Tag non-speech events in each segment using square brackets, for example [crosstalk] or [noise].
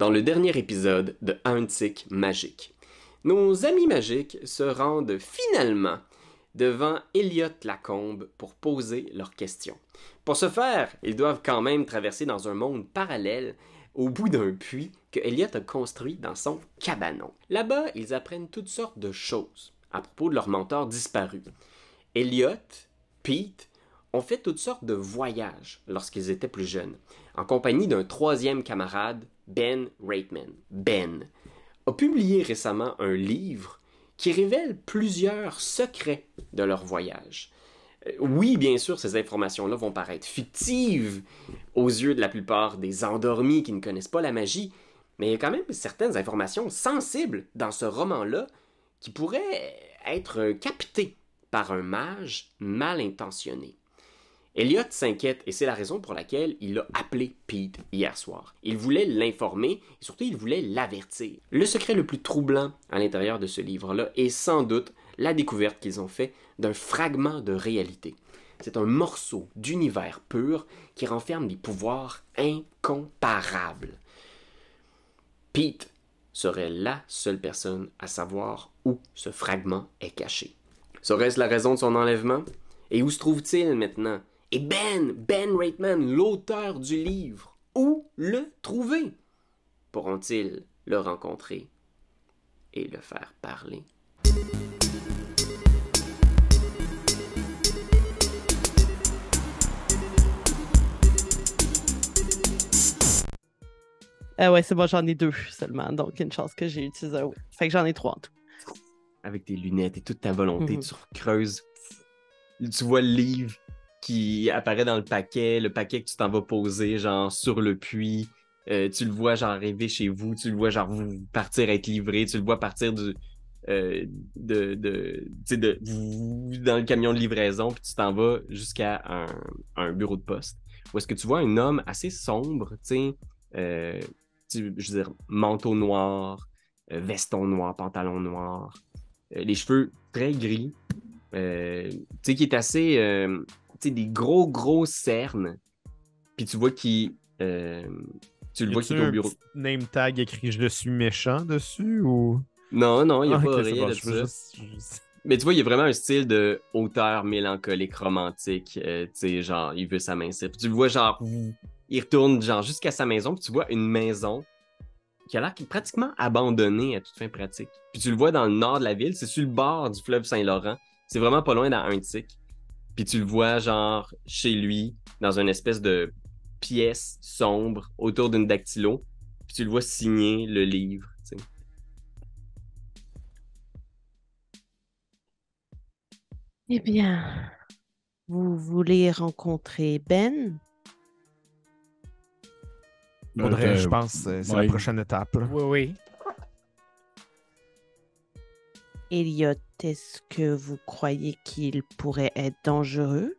dans le dernier épisode de Antique Magique. Nos amis magiques se rendent finalement devant Elliot Lacombe pour poser leurs questions. Pour ce faire, ils doivent quand même traverser dans un monde parallèle au bout d'un puits que Elliot a construit dans son cabanon. Là-bas, ils apprennent toutes sortes de choses à propos de leur mentor disparu. Elliot, Pete, ont fait toutes sortes de voyages lorsqu'ils étaient plus jeunes, en compagnie d'un troisième camarade, Ben Reitman. Ben a publié récemment un livre qui révèle plusieurs secrets de leur voyage. Euh, Oui, bien sûr, ces informations-là vont paraître fictives aux yeux de la plupart des endormis qui ne connaissent pas la magie, mais il y a quand même certaines informations sensibles dans ce roman-là qui pourraient être captées par un mage mal intentionné. Elliot s'inquiète et c'est la raison pour laquelle il a appelé Pete hier soir. Il voulait l'informer et surtout il voulait l'avertir. Le secret le plus troublant à l'intérieur de ce livre-là est sans doute la découverte qu'ils ont fait d'un fragment de réalité. C'est un morceau d'univers pur qui renferme des pouvoirs incomparables. Pete serait la seule personne à savoir où ce fragment est caché. Serait-ce la raison de son enlèvement? Et où se trouve-t-il maintenant? Et Ben, Ben Reitman, l'auteur du livre, où le trouver? Pourront-ils le rencontrer et le faire parler? Ah ouais, c'est bon, j'en ai deux seulement. Donc, une chance que j'ai utilisé. Fait que j'en ai trois en tout. Avec tes lunettes et toute ta volonté, Mhm. tu creuses. Tu vois le livre qui apparaît dans le paquet, le paquet que tu t'en vas poser, genre sur le puits. Euh, tu le vois, genre, arriver chez vous. Tu le vois, genre, vous- partir être livré. Tu le vois partir du. euh, de, de, de, dans le camion de livraison, puis tu t'en vas jusqu'à un, bureau de poste. Où est-ce que tu vois un homme assez sombre, tu sais, euh, je veux dire, manteau noir, euh, veston noir, pantalon noir, les cheveux très gris, tu sais, qui est assez, des gros, gros cernes. Puis tu vois qu'il, euh, tu le Y vois qu'il est au un bureau. petit name tag écrit Je suis méchant dessus ou? Non, non, il n'y a Ah, pas rien bon, de ça. juste- juste- [laughs] Mais tu vois, il y a vraiment un style de auteur mélancolique, romantique. euh, tu sais, genre, il veut sa main Puis tu le vois, genre, il retourne, genre, jusqu'à sa maison. Puis tu vois une maison qui a l'air pratiquement abandonnée à toute fin pratique. Puis tu le vois dans le nord de la ville. C'est sur le bord du fleuve Saint-Laurent. C'est vraiment pas loin dans un tic. Puis tu le vois, genre, chez lui, dans une espèce de pièce sombre autour d'une dactylo. Puis tu le vois signer le livre, tu sais. Eh bien, vous voulez rencontrer Ben? Faudrait, Euh, je pense, euh, c'est ouais. la prochaine étape. là. Oui, oui. Elliot, est-ce que vous croyez qu'il pourrait être dangereux?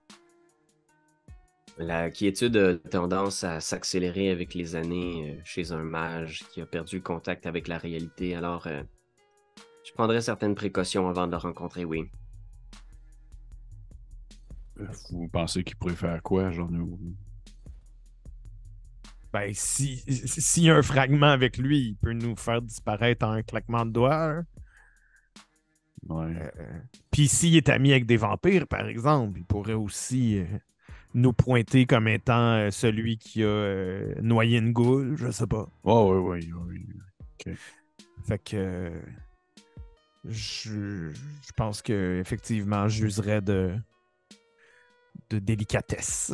La quiétude a tendance à s'accélérer avec les années euh, chez un mage qui a perdu le contact avec la réalité, alors euh, je prendrai certaines précautions avant de le rencontrer, oui. Vous pensez qu'il pourrait faire quoi, genre nous? Ben, si- si- s'il y a un fragment avec lui, il peut nous faire disparaître en un claquement de doigts. hein. Ouais. Euh, Puis s'il est ami avec des vampires, par exemple, il pourrait aussi euh, nous pointer comme étant euh, celui qui a euh, noyé une goule, je sais pas. Oh, ouais, ouais, ouais. Fait que euh, je, je pense que effectivement, j'userais de de délicatesse.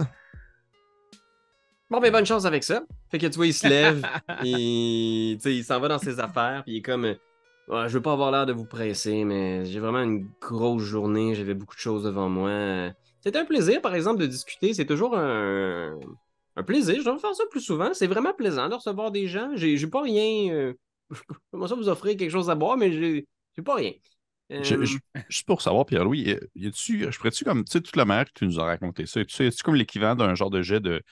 Bon, ben bonne chance avec ça. Fait que tu vois, il se lève, [laughs] et tu sais, il s'en va dans ses affaires, puis il est comme, euh, Ouais, je veux pas avoir l'air de vous presser, mais j'ai vraiment une grosse journée, j'avais beaucoup de choses devant moi. C'était un plaisir, par exemple, de discuter. C'est toujours un, un plaisir. Je devrais faire ça plus souvent. C'est vraiment plaisant de recevoir des gens. J'ai j'ai pas rien. euh, [laughs] Comment ça vous offrir quelque chose à boire, mais j'ai j'ai pas rien. Euh, Je- je- juste pour savoir, Pierre-Louis, y a-tu, je pourrais-tu comme, tu sais, toute la manière que tu nous as raconté ça, tu sais, tu comme l'équivalent d'un genre de jet de,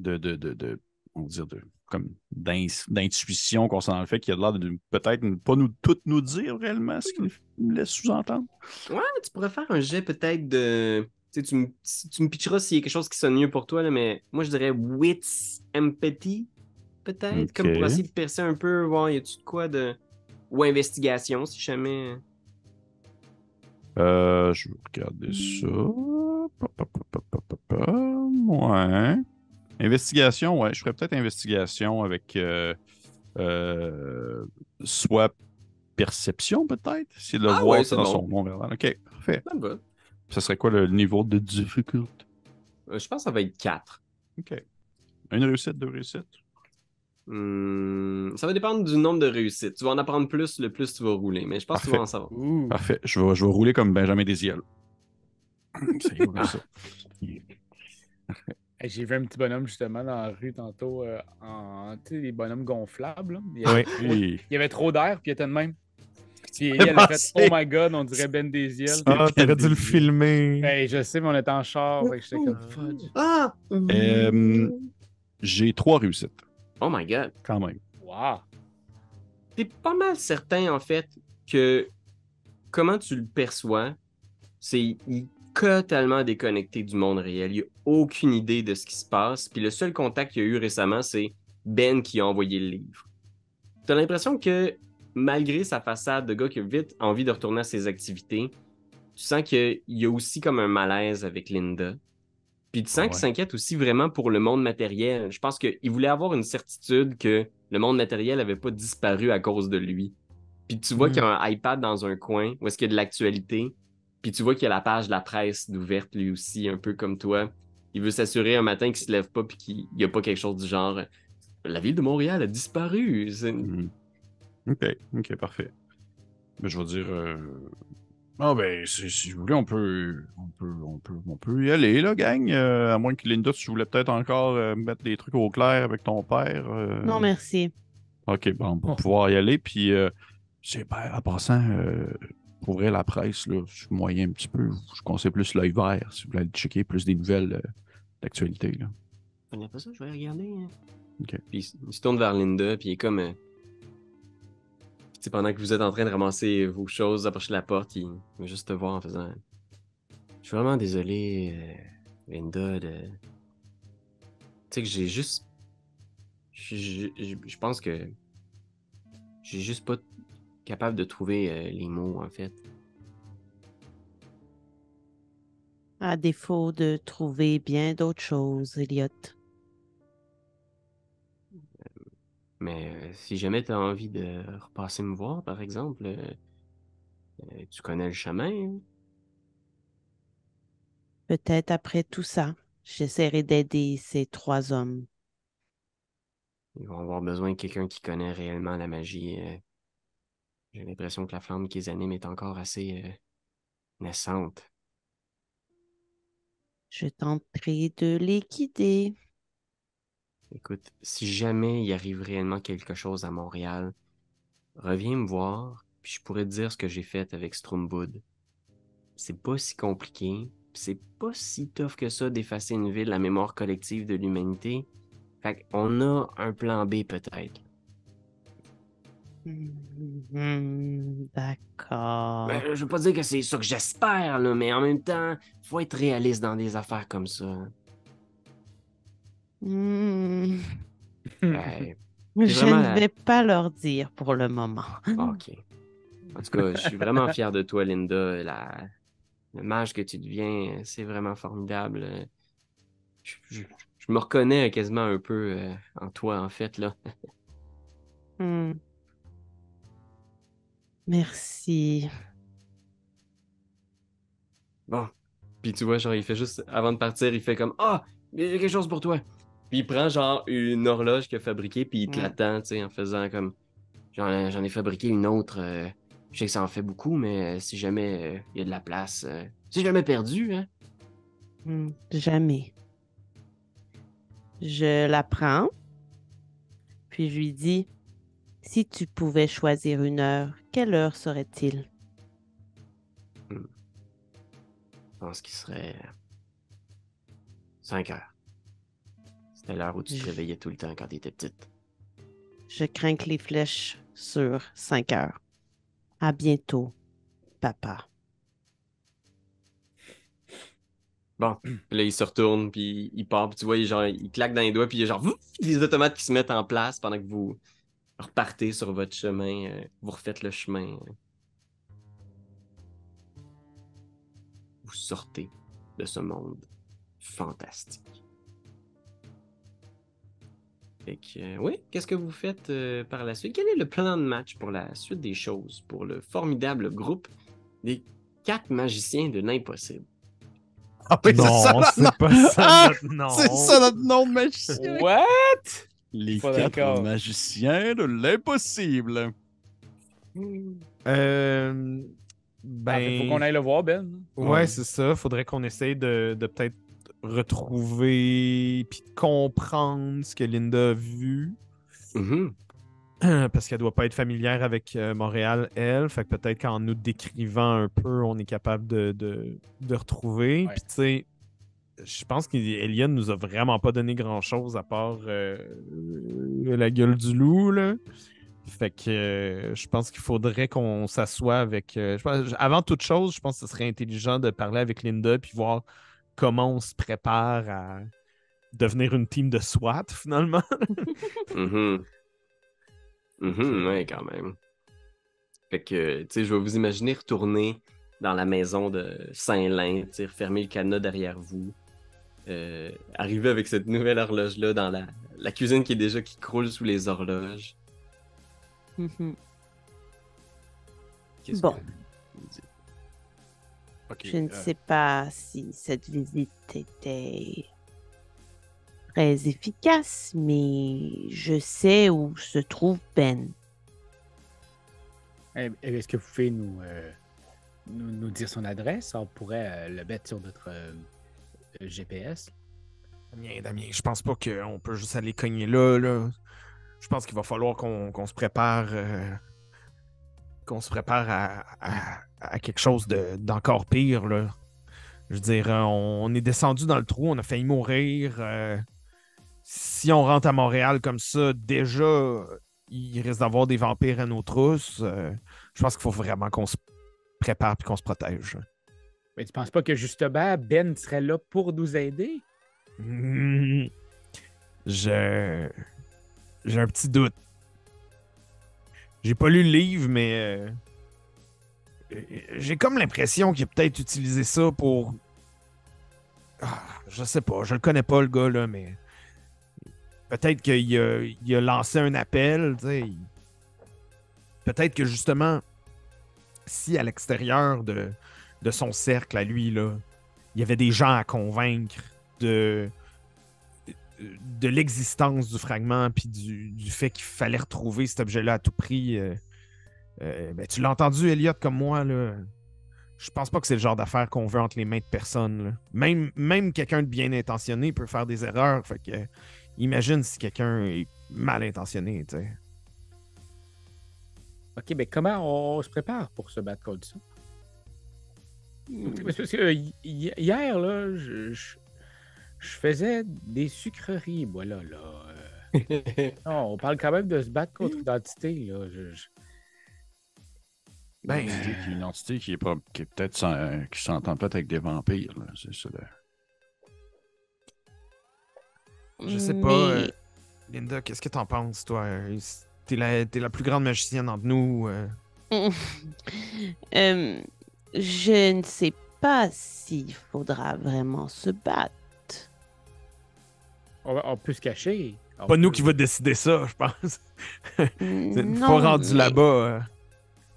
de, de, de, de- on va dire, de, comme d'in- d'intuition concernant le fait qu'il y a l'air de peut-être ne pas nous, tout nous dire réellement ce qu'il laisse sous-entendre? Ouais, tu pourrais faire un jet peut-être de. Tu sais, tu me, si- tu me pitcheras s'il y a quelque chose qui sonne mieux pour toi, là, mais moi je dirais Wits Empathy, peut-être, comme pour essayer de percer un peu, voir y a-tu de quoi de. Ou investigation, si jamais. Euh, je vais regarder ça. Pa, pa, pa, pa, pa, pa, pa. Ouais. Investigation, ouais. Je ferais peut-être investigation avec euh, euh, soit perception, peut-être. C'est de le Ah voir ouais, c'est dans bon. son monde verbal. Ok, parfait. Ça va. Ça serait quoi le niveau de difficulté? Euh, je pense que ça va être 4. Ok. Une réussite, deux réussites? Hmm, ça va dépendre du nombre de réussites. Tu vas en apprendre plus, le plus tu vas rouler. Mais je pense que tu vas Parfait. en savoir. Ouh. Parfait. Je vais, je vais rouler comme Benjamin Desiel. [laughs] Ça y est, comme ça. J'ai vu un petit bonhomme justement dans la rue tantôt, euh, en, tu sais, les bonhommes gonflables. là. Il y avait, Oui. Oui. il y avait trop d'air, puis il était de même. Puis elle a fait. Oh my god, on dirait Ben Desiel. Ah, t'aurais dû le filmer. Hey, je sais, mais on était en char, fait que j'étais comme fudge. Ah! Euh, J'ai trois réussites, Oh my god. quand même. Wow. T'es pas mal certain, en fait, que comment tu le perçois, c'est il totalement déconnecté du monde réel. Il a aucune idée de ce qui se passe. Puis le seul contact qu'il a eu récemment, c'est Ben qui a envoyé le livre. T'as l'impression que malgré sa façade de gars qui a vite envie de retourner à ses activités, tu sens qu'il y a aussi comme un malaise avec Linda. Puis tu sens Ouais. qu'il s'inquiète aussi vraiment pour le monde matériel. Je pense qu'il voulait avoir une certitude que le monde matériel n'avait pas disparu à cause de lui. Puis tu vois Mm. qu'il y a un iPad dans un coin où est-ce qu'il y a de l'actualité. Puis tu vois qu'il y a la page de la presse d'ouverte lui aussi, un peu comme toi. Il veut s'assurer un matin qu'il se lève pas puis qu'il n'y a pas quelque chose du genre La ville de Montréal a disparu. Mhm. Ok, ok, parfait. Mais je vais dire. euh, Ah ben, si, si vous voulez, on peut, on peut, on peut, on peut y aller, là, gang. Euh, à moins que Linda, tu voulais peut-être encore euh, mettre des trucs au clair avec ton père. euh, Non, merci. Ok, bon, pour Oh. pouvoir y aller. Puis, euh, c'est ben, en passant, euh, pour vrai, la presse, là, je suis moyen un petit peu. Je conseille plus l'œil vert si vous voulez aller checker plus des nouvelles euh, d'actualité. là. Je connais pas ça, je vais regarder. hein. Puis il il se tourne vers Linda, puis il est comme. euh, pendant que vous êtes en train de ramasser vos choses, approcher la porte, il va juste te voir en faisant. Je suis vraiment désolé, euh, Linda, de. Tu sais que j'ai juste. Je- Je je- je pense que. J'ai juste pas capable de trouver euh, les mots, en fait. À défaut de trouver bien d'autres choses, Elliot. Mais euh, si jamais tu as envie de repasser me voir, par exemple, euh, euh, tu connais le chemin. hein? Peut-être après tout ça, j'essaierai d'aider ces trois hommes. Ils vont avoir besoin de quelqu'un qui connaît réellement la magie. J'ai l'impression que la flamme qui les anime est encore assez euh, naissante. Je tenterai de les guider. Écoute, si jamais il arrive réellement quelque chose à Montréal, reviens me voir, puis je pourrais te dire ce que j'ai fait avec Stromwood. C'est pas si compliqué, c'est pas si tough que ça d'effacer une ville, la mémoire collective de l'humanité. Fait qu'on a un plan B peut-être. Hmm, D'accord. Ben, je veux pas dire que c'est ça que j'espère, là, mais en même temps, faut être réaliste dans des affaires comme ça. Hmm, [laughs] Ouais, Je vraiment ne vais pas leur dire pour le moment. ok. En tout cas, je suis vraiment [laughs] fier de toi, Linda. La... Le mage que tu deviens, c'est vraiment formidable. Je, je- je me reconnais quasiment un peu euh, en toi, en fait, là. Hmm. Merci. Bon. Puis tu vois, genre, il fait juste, avant de partir, il fait comme Ah, il y a quelque chose pour toi. Puis il prend, genre, une horloge qu'il a fabriquée, puis il te l'attend, tu sais, en faisant comme J'en ai fabriqué une autre. euh, je sais que ça en fait beaucoup, mais euh, si jamais euh, il y a de la place, c'est jamais perdu, hein. Hmm, Jamais. Je la prends, puis je lui dis, si tu pouvais choisir une heure, quelle heure serait-il? Je pense qu'il serait 5 heures. C'était l'heure où tu te réveillais tout le temps quand t'étais petite. Je crains que les flèches sur cinq heures. À bientôt, papa. Bon, là, il se retourne, puis il part, puis tu vois, il, genre, il claque dans les doigts, puis il y a genre des automates qui se mettent en place pendant que vous repartez sur votre chemin, euh, vous refaites le chemin. euh. Vous sortez de ce monde fantastique. Fait que, euh, oui, qu'est-ce que vous faites euh, par la suite? Quel est le plan de match pour la suite des choses, pour le formidable groupe des quatre magiciens de l'impossible? Ah oui, c'est non, ça, notre pas ça Ah, notre nom. C'est ça notre nom de magicien. What? Les Pas quatre d'accord. magiciens de l'impossible. Euh, Ah, ben, faut qu'on aille le voir, Ben. ouais, Ouais. c'est ça. Faudrait qu'on essaye de, de peut-être retrouver puis de comprendre ce que Linda a vu. Mhm. [clears throat] Parce qu'elle doit pas être familière avec euh, Montréal, elle. Fait que peut-être qu'en nous décrivant un peu, on est capable de, de, de retrouver. Ouais. Puis tu sais, je pense qu'Eliane nous a vraiment pas donné grand-chose à part euh, la gueule du loup, là. Fait que euh, je pense qu'il faudrait qu'on s'assoie avec... euh, je pense- avant toute chose, je pense que ce serait intelligent de parler avec Linda puis voir comment on se prépare à devenir une team de SWAT, [laughs] finalement. Mhm. Mhm, ouais, quand même. Fait que, tu sais, je vais vous imaginer retourner dans la maison de Saint-Lin, tu sais, refermer le cadenas derrière vous. Euh, arriver avec cette nouvelle horloge-là dans la, la cuisine qui est déjà qui croule sous les horloges. Mhm. Bon. que Je ne euh, sais pas si cette visite était très efficace, mais je sais où se trouve Ben. Eh, eh, Est-ce que vous pouvez nous, euh, nous, nous dire son adresse? On pourrait euh, le mettre sur notre GPS. Damien, Damien, je pense pas qu'on peut juste aller cogner là. Je pense qu'il va falloir qu'on se prépare. euh, qu'on se prépare à, quelque chose de- d'encore pire. Je veux dire, on, on est descendu dans le trou, on a failli mourir. euh, si on rentre à Montréal comme ça, déjà, il risque d'avoir des vampires à nos trousses. euh, je pense qu'il faut vraiment qu'on se prépare et qu'on se protège. Mais tu penses pas que justement Ben serait là pour nous aider? [laughs] Je. J'ai un petit doute. J'ai pas lu le livre, mais. euh, J'ai comme l'impression qu'il a peut-être utilisé ça pour. Ah, je sais pas, je le connais pas, le gars, là, mais. Peut-être qu'il a, il a lancé un appel, Peut-être que justement, si à l'extérieur de, de son cercle à lui, là, il y avait des gens à convaincre de, l'existence du fragment puis du, fait qu'il fallait retrouver cet objet-là à tout prix. euh, euh, ben, tu l'as entendu, Elliot, comme moi, là. Je pense pas que c'est le genre d'affaire qu'on veut entre les mains de personne. Même, quelqu'un de bien intentionné peut faire des erreurs. Fait que imagine si quelqu'un est mal intentionné. OK, mais comment on se prépare pour se battre contre ça? Parce que euh, hi- hi- hier, là, je, je- je faisais des sucreries, moi, là. là. euh. [laughs] Non, on parle quand même de se battre contre l'identité, là. Je- je- Ben, Une entité qui, une entité qui est, pas, qui est peut-être sans- qui s'entend peut-être avec des vampires. là. C'est ça. là. Je sais pas, euh, Linda, qu'est-ce que t'en penses, toi? Euh, T'es la, t'es la plus grande magicienne entre nous. euh. [laughs] Euh, je ne sais pas s'il faudra vraiment se battre. On, peut se cacher. On Pas nous qui va décider ça, je pense. [laughs] C'est une Non, fois rendu là-bas. euh.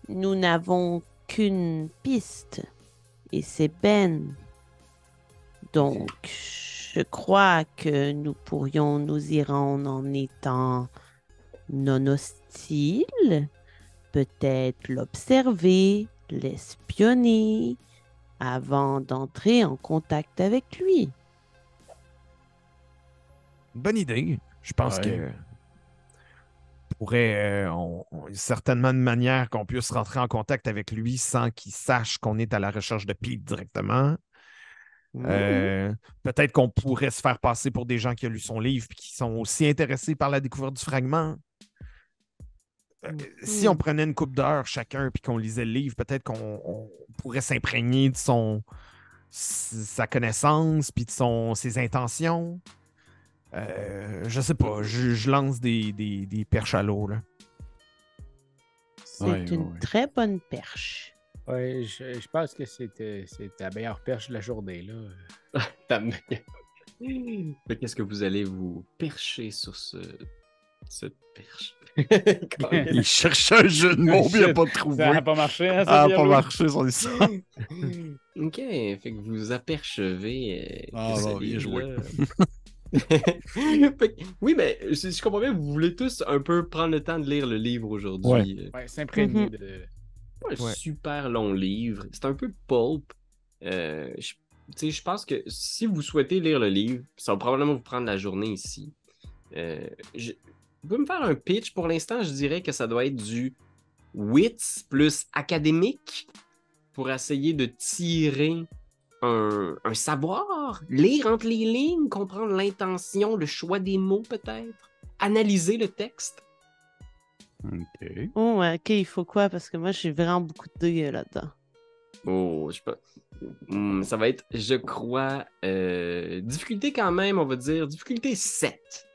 Nous n'avons qu'une piste, et c'est Ben. Donc, je crois que nous pourrions nous y rendre en étant non hostile, peut-être l'observer, l'espionner, avant d'entrer en contact avec lui. Bonne idée. Je pense Ouais. que pourrait, euh, on- on- certainement une manière qu'on puisse rentrer en contact avec lui sans qu'il sache qu'on est à la recherche de Pete directement. Euh, Peut-être qu'on pourrait se faire passer pour des gens qui ont lu son livre et qui sont aussi intéressés par la découverte du fragment. Euh, Si on prenait une coupe d'heure chacun puis qu'on lisait le livre, peut-être qu'on on pourrait s'imprégner de son, sa connaissance, puis de son, ses intentions. Euh, je sais pas, je, je lance des, des, des perches à l'eau, là. C'est Ouais, une ouais, très bonne perche. Ouais, je, je pense que c'était c'était la meilleure perche de la journée, là. [laughs] Ta [laughs] qu'est-ce que vous allez vous percher sur ce... cette perche? [laughs] Il cherchait un jeu de mots, mais il n'a pas trouvé. Ça n'a pas marché, hein, ça, Ça n'a pas marché, son histoire. [laughs] ok, fait que vous apercevez. euh, Ah, bien [laughs] Fait que- oui, mais je, je comprends bien, vous voulez tous un peu prendre le temps de lire le livre aujourd'hui. Ouais. Euh, Ouais, s'imprégner Mhm. de. pas un Ouais. super long livre. C'est un peu pulp. Euh, je, tu sais, je pense que si vous souhaitez lire le livre, ça va probablement vous prendre la journée ici. Euh, je, vous pouvez me faire un pitch? Pour l'instant, je dirais que ça doit être du wits plus académique pour essayer de tirer un, un savoir, lire entre les lignes, comprendre l'intention, le choix des mots peut-être, analyser le texte. OK. Oh, ok, il faut quoi? Parce que moi, j'ai vraiment beaucoup de dés euh, là-dedans. Oh, je sais pas. Hmm, ça va être, je crois, euh, difficulté quand même, on va dire, difficulté 7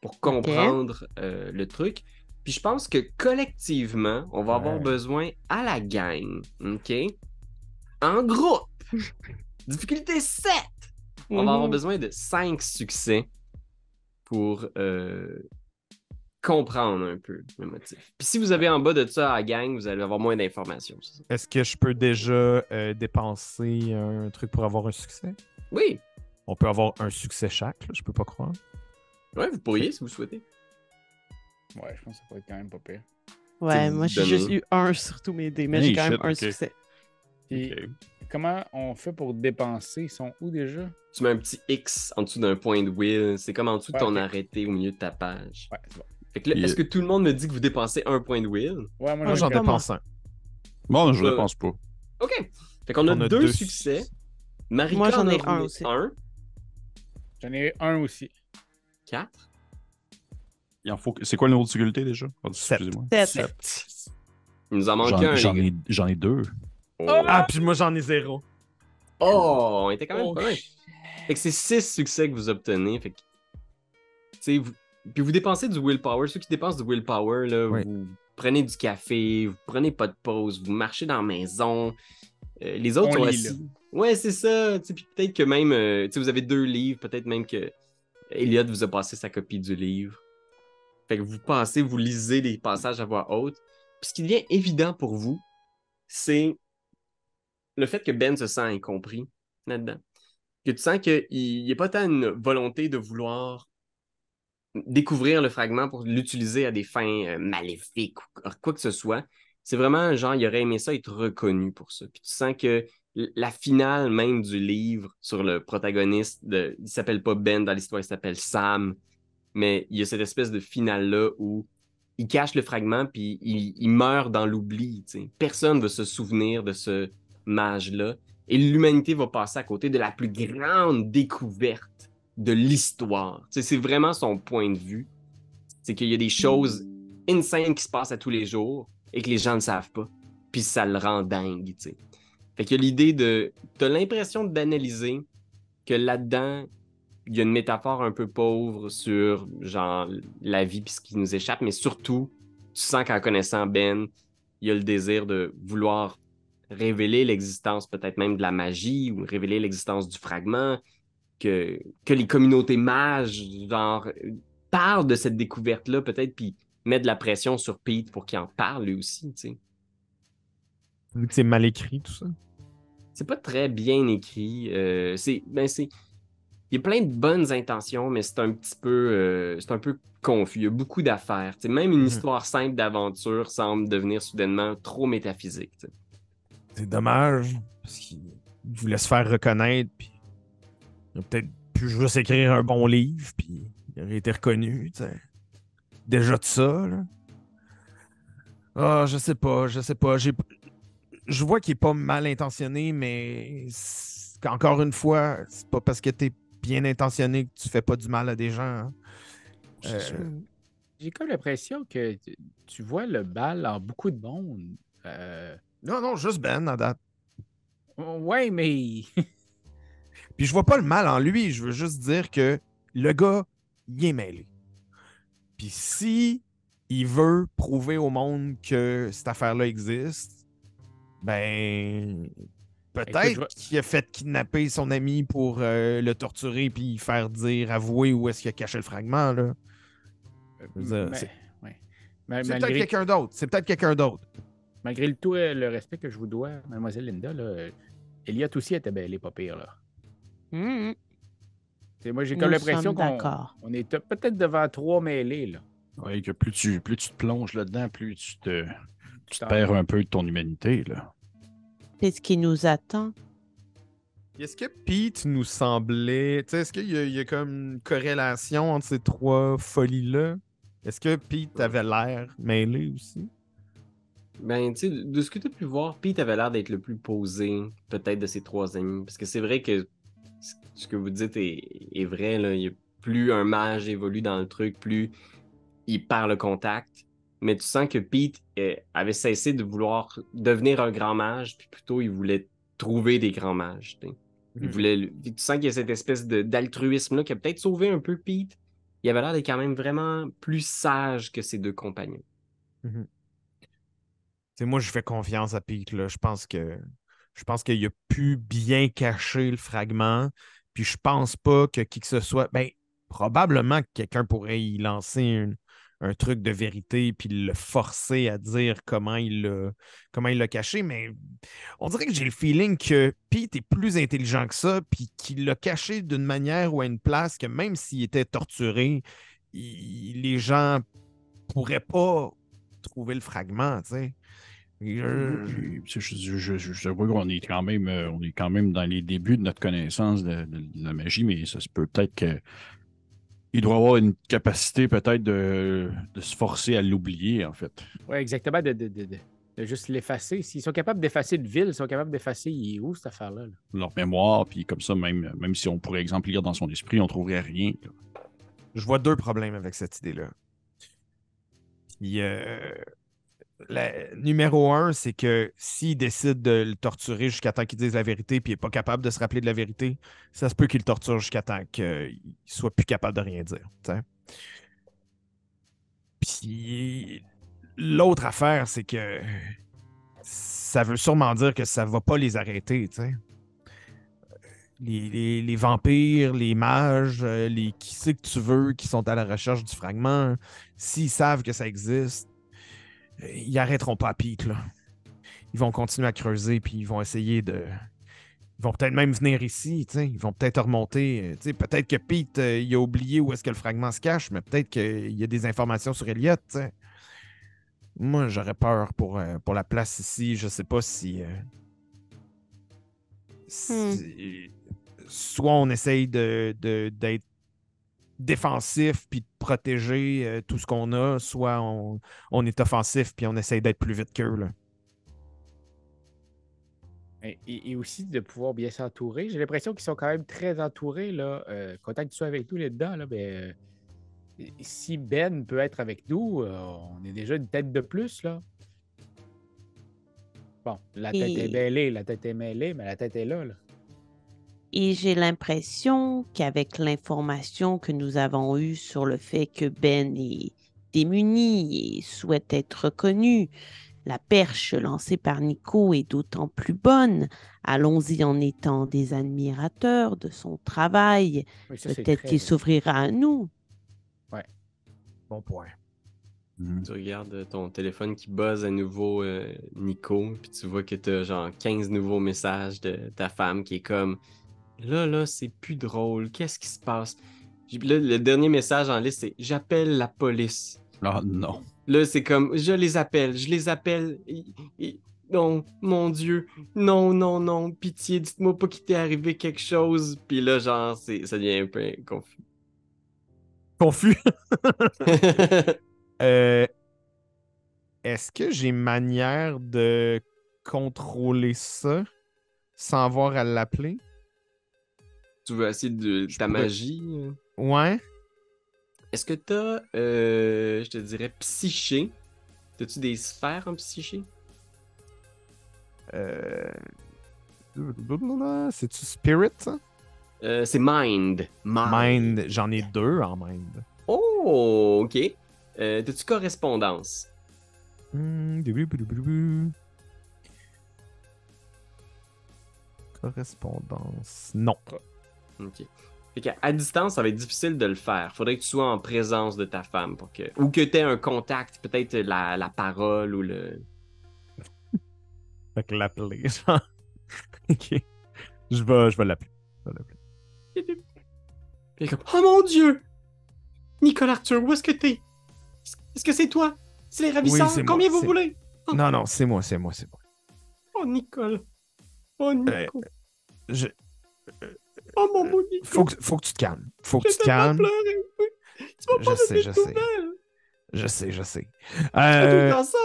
pour comprendre euh, le truc. Puis je pense que collectivement, on va avoir besoin à la gang, OK? En groupe, [laughs] difficulté 7, on va avoir besoin de 5 succès pour euh, comprendre un peu le motif. Puis si vous avez en bas de ça à la gang, vous allez avoir moins d'informations. Est-ce que je peux déjà euh, dépenser un truc pour avoir un succès? Oui, On peut avoir un succès chaque, là, je peux pas croire. Ouais, vous pourriez si vous souhaitez. Ouais, je pense que ça pourrait être quand même pas pire. Ouais, moi, j'ai juste eu un sur tous mes dés, mais j'ai quand même un succès. Comment on fait pour dépenser? Ils sont où déjà? Tu mets un petit X en dessous d'un point de wheel. C'est comme en dessous de ton arrêté au milieu de ta page. Ouais, c'est bon. Fait que là, est-ce que tout le monde me dit que vous dépensez un point de wheel? Ouais, moi, Moi, j'en dépense un. Bon, je ne Euh, pense pas. OK. Fait qu'on a, On a deux, deux succès. Marika Moi, j'en ai un aussi. Un. J'en ai un aussi. Il en faut... que- C'est quoi le niveau de difficulté déjà? Sept. Excusez-moi. Sept. Il nous en manque J'en un. j'en ai, gars. j'en ai deux. Oh. Ah, puis moi, j'en ai zéro. Oh, on était quand même Oh, pas mal. shit. Fait que c'est six succès que vous obtenez. Fait que. Vous... Puis vous dépensez du willpower. Ceux qui dépensent du willpower, là, Oui. vous prenez du café, vous prenez pas de pause, vous marchez dans la maison. Euh, les autres On sont lit, assis. Ouais, c'est ça. Puis peut-être que même. euh, vous avez deux livres. Peut-être même que Elliot vous a passé sa copie du livre. Fait que vous passez, vous lisez les passages à voix haute. Puis ce qui devient évident pour vous, c'est le fait que Ben se sent incompris là-dedans. Que tu sens qu'il n'y a pas tant une volonté de vouloir découvrir le fragment pour l'utiliser à des fins euh, maléfiques ou quoi que ce soit. C'est vraiment genre, il aurait aimé ça être reconnu pour ça. Puis tu sens que la finale même du livre sur le protagoniste, de, il s'appelle pas Ben dans l'histoire, il s'appelle Sam. Mais il y a cette espèce de finale-là où il cache le fragment puis il, meurt dans l'oubli. Personne ne va se souvenir de ce mage-là. Et l'humanité va passer à côté de la plus grande découverte de l'histoire. C'est vraiment son point de vue. C'est qu'il y a des choses insane qui se passent à tous les jours et que les gens ne savent pas. Puis ça le rend dingue. Fait que l'idée de. T'as l'impression d'analyser que là-dedans, il y a une métaphore un peu pauvre sur genre la vie puis ce qui nous échappe, mais surtout, tu sens qu'en connaissant Ben, il y a le désir de vouloir révéler l'existence peut-être même de la magie ou révéler l'existence du fragment, que, que les communautés mages, genre, parlent de cette découverte-là peut-être, puis mettent de la pression sur Pete pour qu'il en parle lui aussi, tu sais. C'est mal écrit, tout ça. C'est pas très bien écrit. euh, c'est, ben c'est, il y a plein de bonnes intentions, mais c'est un petit peu, euh, c'est un peu confus. Il y a beaucoup d'affaires. même une Mhm. histoire simple d'aventure semble devenir soudainement trop métaphysique. C'est dommage, parce qu'il voulait se faire reconnaître, puis il a peut-être pu juste écrire un bon livre, puis il aurait été reconnu. Déjà de ça, là. Ah, je sais pas, je sais pas. J'ai... Je vois qu'il est pas mal intentionné, mais encore une fois, c'est pas parce que t'es bien intentionné que tu fais pas du mal à des gens. hein. Euh, J'ai comme l'impression que tu- tu vois le bal en beaucoup de monde. Euh, Non, non, juste Ben à date. Ouais, mais. [laughs] Puis je vois pas le mal en lui, je veux juste dire que le gars, il est mêlé. Puis si il veut prouver au monde que cette affaire-là existe, ben peut-être qu'il a fait kidnapper son ami pour euh, le torturer puis faire dire, avouer où est-ce qu'il a caché le fragment là. C'est- ouais. Mais C'est peut-être quelqu'un d'autre. C'est peut-être quelqu'un d'autre. malgré le tout euh, le respect que je vous dois, mademoiselle Linda, là, euh, Elliot aussi était belle, pas pire. Là. Mhm. T'sais, moi, j'ai comme l'impression qu'on d'accord. on est peut-être devant trois mêlés. Là. Oui, que plus tu, plus tu te plonges là-dedans, plus tu te, tu te perds un peu de ton humanité. Là. Qu'est-ce qui nous attend? Est-ce que Pete nous semblait. Tu sais, est-ce qu'il y, a- il y a comme une corrélation entre ces trois folies-là? Est-ce que Pete avait l'air mêlé aussi? Ben, tu sais, de ce que tu as pu voir, Pete avait l'air d'être le plus posé, peut-être, de ses trois amis. Parce que c'est vrai que ce que vous dites est, est vrai. Là. Il y a- plus un mage évolue dans le truc, plus il perd le contact. Mais tu sens que Pete euh, avait cessé de vouloir devenir un grand mage, puis plutôt il voulait trouver des grands mages. tu sais. Il voulait, tu sens qu'il y a cette espèce d'altruisme-là qui a peut-être sauvé un peu Pete. Il avait l'air d'être quand même vraiment plus sage que ses deux compagnons. Sais, moi, je fais confiance à Pete. Là. Je pense que je pense qu'il a pu bien cacher le fragment. Puis je pense pas que qui que ce soit. Ben, probablement que quelqu'un pourrait y lancer un, un truc de vérité puis le forcer à dire comment il l'a comment il l'a caché. Mais on dirait que j'ai le feeling que Pete est plus intelligent que ça, puis qu'il l'a caché d'une manière ou à une place que même s'il était torturé, il- les gens pourraient pas trouver le fragment, tu sais. Je- Je, je, je, je vois qu'on est quand même euh, on est quand même dans les débuts de notre connaissance de, de- de la magie, mais ça se peut peut-être que il doit avoir une capacité peut-être de, de se forcer à l'oublier, en fait. Oui, exactement, de, de, de, de- de juste l'effacer. S'ils sont capables d'effacer une ville, ils sont capables d'effacer il est où cette affaire-là. là? Leur mémoire, puis comme ça, même, même si on pourrait, exemple, lire dans son esprit, on trouverait rien. là. je vois deux problèmes avec cette idée-là. Puis, euh, la- numéro un, c'est que s'il décide de le torturer jusqu'à temps qu'il dise la vérité, puis il n'est pas capable de se rappeler de la vérité, ça se peut qu'il le torture jusqu'à temps qu'il soit plus capable de rien dire. tu sais. Puis l'autre affaire, c'est que ça veut sûrement dire que ça va pas les arrêter. Les, les- vampires, les mages, euh, les qui c'est que tu veux qui sont à la recherche du fragment, s'ils savent que ça existe, ils arrêteront pas à Pete, là. Ils vont continuer à creuser, puis ils vont essayer de. Ils vont peut-être même venir ici, tu sais. Ils vont peut-être remonter. euh, peut-être que Pete, euh, il a oublié où est-ce que le fragment se cache, mais peut-être qu'il y a des informations sur Elliot. Moi, j'aurais peur pour, euh, pour la place ici. Je sais pas si. euh, si- Soit on essaye de, de- d'être défensif puis de protéger euh, tout ce qu'on a, soit on, on est offensif puis on essaye d'être plus vite qu'eux. là. Et, et- aussi de pouvoir bien s'entourer. J'ai l'impression qu'ils sont quand même très entourés. Là. Euh, content que tu sois avec nous là-dedans. Là, ben, euh, si Ben peut être avec nous, euh, on est déjà une tête de plus. là. Bon, la tête Et- est mêlée, la tête est mêlée, mais la tête est là. là. Et j'ai l'impression qu'avec l'information que nous avons eue sur le fait que Ben est démuni et souhaite être reconnu, la perche lancée par Nico est d'autant plus bonne. Allons-y en étant des admirateurs de son travail. Oui, Peut-être qu'il s'ouvrira à nous. Bon point. Mhm. Tu regardes ton téléphone qui buzz à nouveau, euh, Nico, puis tu vois que t'as genre 15 nouveaux messages de ta femme qui est comme Là, là, c'est plus drôle, qu'est-ce qui se passe? Là, le dernier message en liste, c'est J'appelle la police. Ah non. Là, c'est comme Je les appelle, je les appelle. Non, mon Dieu, non, non, non, pitié, dites-moi pas qu'il t'est arrivé quelque chose. Puis là, genre, c'est- ça devient un peu confus. Confus. [laughs] Euh, Est-ce que j'ai manière de contrôler ça sans avoir à l'appeler? Tu veux essayer de ta pourrais- magie? euh? Ouais. Est-ce que t'as, euh, je te dirais, psyché? T'as-tu des sphères en psyché? Euh, C'est-tu Spirit, ça? Euh, c'est Mind. Mind, j'en ai deux en Mind. Oh, ok. Euh, T'as-tu correspondance? Hmm. Correspondance. Non. Ok. Fait qu'à à distance, ça va être difficile de le faire. Faudrait que tu sois en présence de ta femme pour que. Ou que tu aies un contact, peut-être la, la parole ou le. [laughs] Fait que l'appeler. [laughs] genre. ok. Je vais, je vais l'appeler. Je vais l'appeler. Puis comme Oh mon dieu! Nicole Arthur, où est-ce que t'es? Est-ce- Est-ce que c'est toi? C'est les ravisseurs? c'est moi, Combien vous c'est- voulez? Non, non, c'est moi, c'est moi, c'est moi. Oh Nicole. Oh Nico. Je... Oh mon beau Nico. Faut, que, faut que tu te calmes. Faut que tu te calmes. Tu vas Je pas sais, donner je sais. nouvelles. Je sais, je sais. Euh, le temps ça.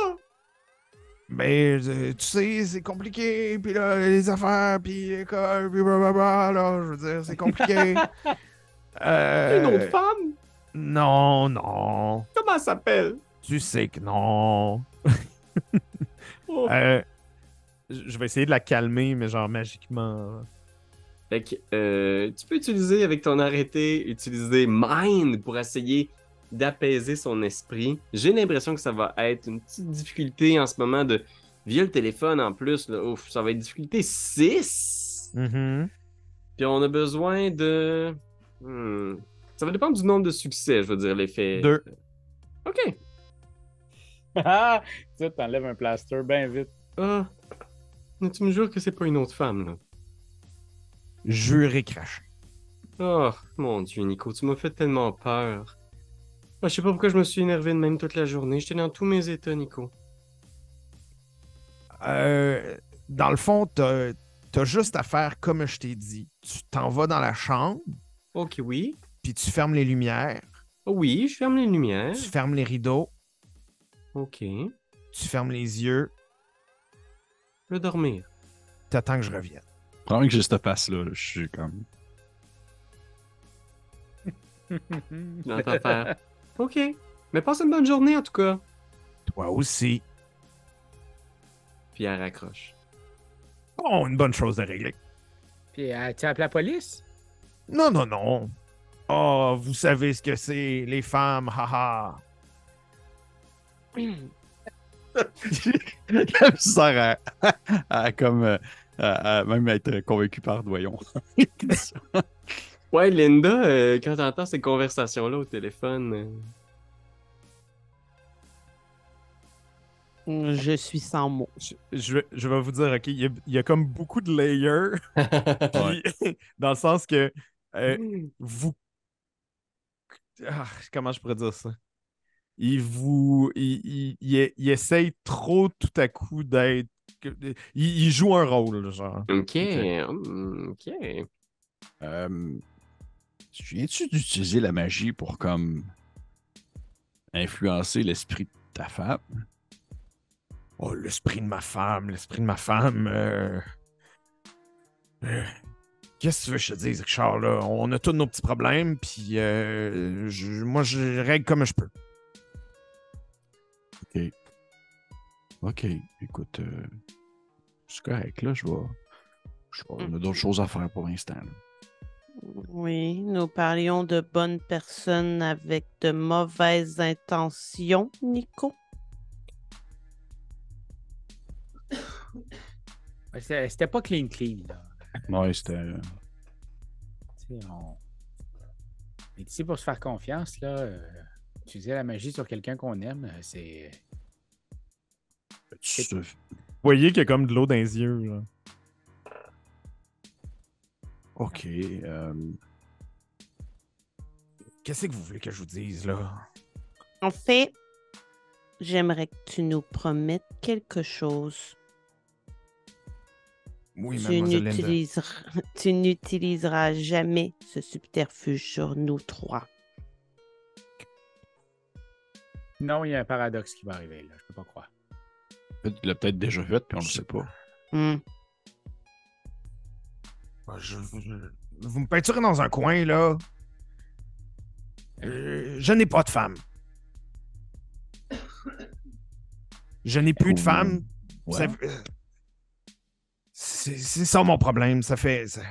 mais euh, tu sais, c'est compliqué, puis là, les affaires, puis l'école, puis blablabla, là, je veux dire, c'est compliqué. [laughs] Euh, Une autre femme? Non, non. Comment elle s'appelle? Tu sais que non. Oh. Euh, je vais essayer de la calmer, mais genre magiquement. Fait que euh, tu peux utiliser avec ton arrêté, utiliser Mind pour essayer d'apaiser son esprit. J'ai l'impression que ça va être une petite difficulté en ce moment de via le téléphone en plus. Là, ouf, ça va être difficulté 6. Mhm. Puis on a besoin de. Hmm, Ça va dépendre du nombre de succès, je veux dire, l'effet. Deux. Ok. Ah! [laughs] Tu t'enlèves un plaster bien vite. Ah. Mais tu me jures que c'est pas une autre femme, là. Juré craché. Oh, mon dieu, Nico, tu m'as fait tellement peur. Ah, je sais pas pourquoi je me suis énervé de même toute la journée. J'étais dans tous mes états, Nico. Euh, dans le fond, t'as as juste à faire comme je t'ai dit. Tu t'en vas dans la chambre, Ok, oui. puis tu fermes les lumières, oui, je ferme les lumières. tu fermes les rideaux, Ok. Je tu fermes les yeux, vais dormir. t'attends que je revienne. Probablement que j'ai cette passe-là. là, Je suis comme. [laughs] J'entends faire. Ok. Mais passe une bonne journée, en tout cas. Toi aussi. Puis elle raccroche. Oh, une bonne chose à régler. Puis, euh, tu appelé la police? Non, non, non. Oh, vous savez ce que c'est, les femmes, haha. [clears throat] [laughs] La misère à, à comme. euh, à- à même être convaincu par Doyon. [laughs] Ouais, Linda, euh, quand t'entends ces conversations-là au téléphone. euh, Je suis sans mots. Je, je vais, je vais vous dire, OK, il y, a, il y a comme beaucoup de layers, [laughs] puis, [laughs] dans le sens que euh, vous... Ah, comment je pourrais dire ça? Il vous... Il, il, il- il essaye trop tout à coup d'être... que- Il, il joue un rôle, genre. Ok. Ok. Euh, Viens-tu d'utiliser la magie pour comme influencer l'esprit de ta femme? Oh, l'esprit de ma femme, l'esprit de ma femme. euh, euh, Qu'est-ce que tu veux que je te dise, Richard? Là? On a tous nos petits problèmes, puis euh, je- moi, je règle comme je peux. Ok, écoute, euh, c'est correct, là, je vais. je On a d'autres choses à faire pour l'instant. Oui, nous parlions de bonnes personnes avec de mauvaises intentions, Nico. C'était pas clean clean, là. Ouais, c'était. euh, Tu sais, on... est ici pour se faire confiance, là. euh, utiliser la magie sur quelqu'un qu'on aime, euh, c'est... Vous voyez qu'il y a comme de l'eau dans les yeux. là. Ok. euh, Qu'est-ce que vous voulez que je vous dise, là? En fait, j'aimerais que tu nous promettes quelque chose. Oui, tu n'utiliseras, [laughs] tu n'utiliseras jamais ce subterfuge sur nous trois. Non, il y a un paradoxe qui va arriver, là. Je peux pas croire. Il l'a peut-être déjà fait, puis on ne le sait pas. Hmm. Je- je- vous me peinturez dans un coin, là. Euh, je n'ai pas de femme. Je n'ai plus de Oh, femme. ouais. Ça- euh, c'est ça mon problème. Ça fait. Ça,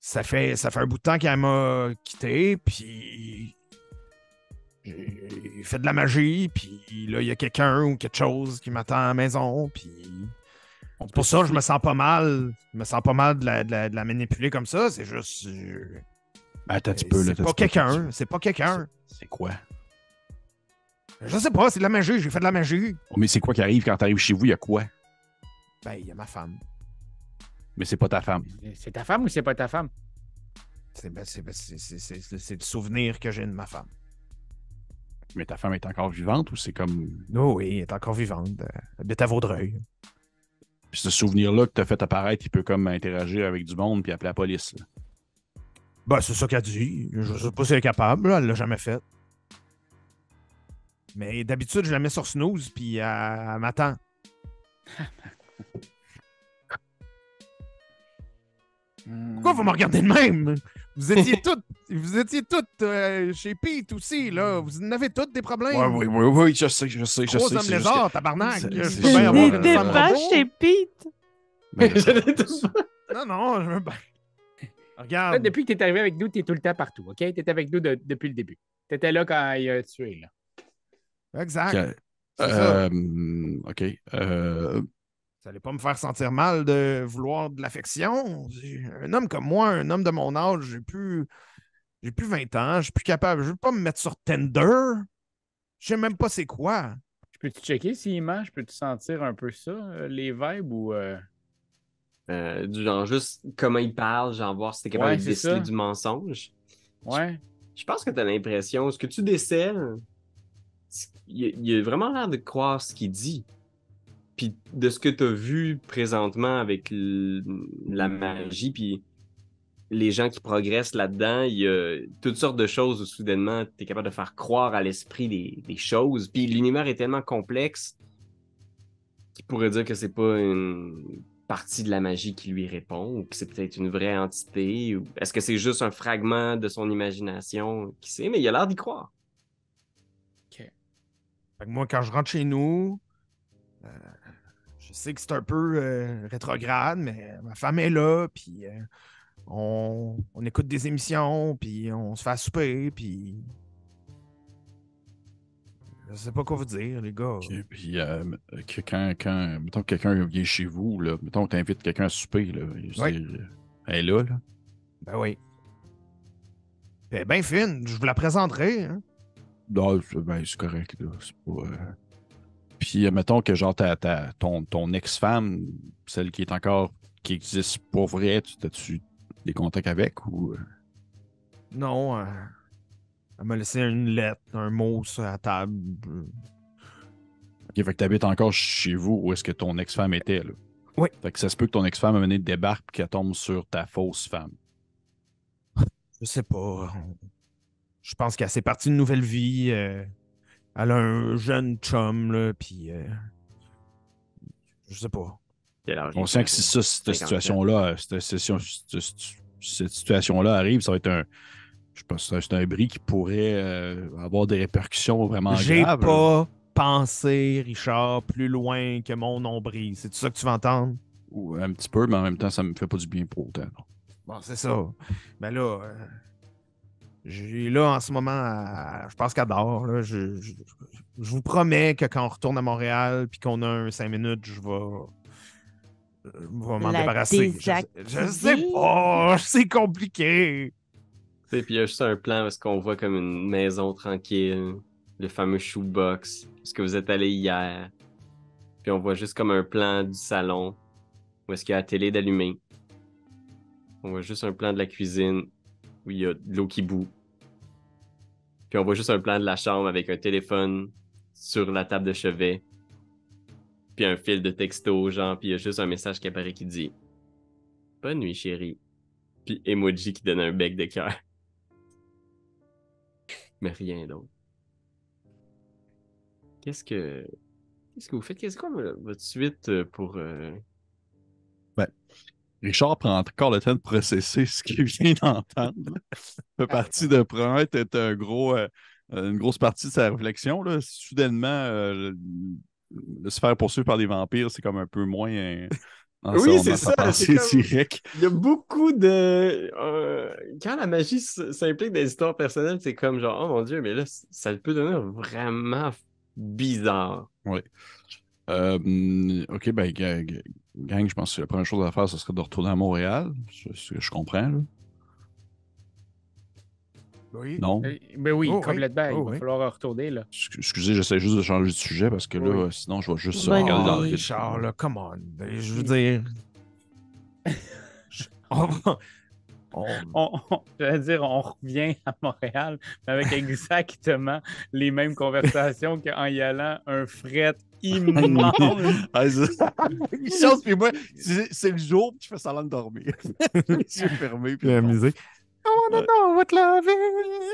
ça fait, ça fait un bout de temps qu'elle m'a quitté, puis. J'ai fait de la magie, puis là, il y a quelqu'un ou quelque chose qui m'attend à la maison, puis. C'est pour ça que je me sens pas mal. Je me sens pas mal de la, de la- de la manipuler comme ça. C'est juste. euh, Ben, Attends un petit peu, là. C'est pas quelqu'un. C'est pas quelqu'un. C'est quoi? Je sais pas, c'est de la magie. J'ai fait de la magie. Oh, mais c'est quoi qui arrive quand t'arrives chez vous? Il y a quoi? Ben, il y a ma femme. Mais c'est pas ta femme. C'est ta femme ou c'est pas ta femme? C'est ben, c'est- ben, c'est- c'est- c'est- c'est- c'est le souvenir que j'ai de ma femme. Mais ta femme est encore vivante ou c'est comme. Oh oui, elle est encore vivante. euh, Elle habite à Vaudreuil. Puis ce souvenir-là que t'as fait apparaître, il peut comme interagir avec du monde puis appeler la police. là. Ben, c'est ça qu'elle dit. Je sais pas si elle est capable. là, Elle l'a jamais fait. Mais d'habitude, je la mets sur snooze, puis elle, elle m'attend. [laughs] Pourquoi vous me regardez de même? Vous étiez [laughs] toutes, vous étiez toutes euh, chez Pete aussi, là. Vous en avez toutes des problèmes. Ouais, oui, oui, oui, je sais, je sais, je Gros sais. homme c'est juste lézard, tabarnak. pas chez Pete? que- [laughs] Ben, Non, non, je veux bien. Regarde. Là, depuis que tu es arrivé avec nous, tu es tout le temps partout, OK? Tu étais avec nous de- depuis le début. Tu étais là quand il a tué, là. Exact. que- euh, OK. Euh, Ça allait pas me faire sentir mal de vouloir de l'affection. Un homme comme moi, un homme de mon âge, j'ai plus. J'ai plus 20 ans, je suis plus capable. Je veux pas me mettre sur Tinder. Je sais même pas c'est quoi. Je peux-tu checker s'il? Je peux-tu sentir un peu ça, euh, les vibes ou. euh, Euh, du genre juste comment il parle, genre voir si t'es capable Ouais, de c'est déceler ça. du mensonge. Ouais. Je pense que t'as l'impression, ce que tu décèles, il, il a vraiment l'air de croire ce qu'il dit. Puis de ce que t'as vu présentement avec la magie, puis les gens qui progressent là-dedans, il y a toutes sortes de choses où soudainement t'es capable de faire croire à l'esprit des, choses. Puis l'univers est tellement complexe qu'il pourrait dire que c'est pas une partie de la magie qui lui répond, ou que c'est peut-être une vraie entité, ou est-ce que c'est juste un fragment de son imagination, qui sait, mais il a l'air d'y croire. Que moi, quand je rentre chez nous, euh, je sais que c'est un peu euh, rétrograde, mais ma femme est là, puis euh, on, on écoute des émissions, puis on se fait à souper, puis. Je sais pas quoi vous dire, les gars. OK. Puis euh, que quand, quand, mettons que quelqu'un vient chez vous, là, mettons que tu invites quelqu'un à souper, là, dire, elle est là, là. Ben oui. Elle est bien fine, je vous la présenterai. Hein? Non, ben, c'est correct, là. C'est pas. Puis euh, mettons que genre ta, ta- ton, ton ex-femme, celle qui est encore qui existe pour vrai, tu as-tu des contacts avec ou. euh? Non, euh, elle m'a laissé une lettre, un mot sur la table. Ok, fait que t'habites encore chez vous où est-ce que ton ex-femme était, là? Oui. Fait que ça se peut que ton ex-femme a mené de débarque et qu'elle tombe sur ta fausse femme. Je sais pas. Je pense qu'elle s'est partie d'une nouvelle vie. euh, elle a un jeune chum, là, puis. euh, je sais pas. On sent que si ça, cette 57. situation-là, euh, cette, situation- cette- cette situation-là arrive, ça va être un. Je pense que c'est un bris qui pourrait euh, avoir des répercussions vraiment J'ai graves. là. pas pensé, Richard, plus loin que mon nombril. C'est ça que tu vas entendre? Ou un petit peu, mais en même temps, ça me fait pas du bien pour autant. non. Bon, c'est ça. Ben là, euh, j'ai là en ce moment, à- je pense qu'elle dort. là. Je, je- je vous promets que quand on retourne à Montréal puis qu'on a un 5 minutes, je vais, je vais m'en La débarrasser. Je, je sais pas, [laughs] c'est compliqué. Sais, puis il y a juste un plan parce qu'on voit comme une maison tranquille, le fameux shoebox, parce que vous êtes allé hier. Puis on voit juste comme un plan du salon, où est-ce qu'il y a la télé d'allumée. On voit juste un plan de la cuisine, où il y a de l'eau qui bout. Puis on voit juste un plan de la chambre avec un téléphone sur la table de chevet. Puis un fil de texto, genre, puis il y a juste un message qui apparaît qui dit Bonne nuit, chérie. Puis emoji qui donne un bec de cœur. [laughs] Mais rien d'autre. Qu'est-ce que. Qu'est-ce que vous faites? Qu'est-ce que votre suite euh, pour. euh, Richard prend encore le temps de processer ce qu'il vient d'entendre. Fait partie de probablement être un gros, euh, une grosse partie de sa réflexion. Là. Soudainement, euh, le- le se faire poursuivre par des vampires, c'est comme un peu moins, euh, Oui, c'est ça, comme- direct. Il y a beaucoup de. euh, quand la magie s'implique dans les histoires personnelles, c'est comme genre, oh mon dieu, mais là, ça peut devenir vraiment bizarre. Euh, hum, ok, ben, gang, je pense que la première chose à faire, ce serait de retourner à Montréal. C'est ce que je comprends, là. Oui. Non? Euh, Ben oui, Oh, oui. complètement. Il Oh, va oui. falloir retourner, là. Excu- Excusez, j'essaie juste de changer de sujet parce que là, Oui. sinon, je vais juste Bonne regarder dans le. Richard, là, come on. Je veux dire. [laughs] On va- on- On, on- j'allais dire, on revient à Montréal mais avec exactement les mêmes conversations qu'en y allant, un fret immense. [laughs] Ah, puis moi, c'est le jour, puis je fais semblant de dormir. [laughs] Les yeux fermés. puis la musique. I wanna know what love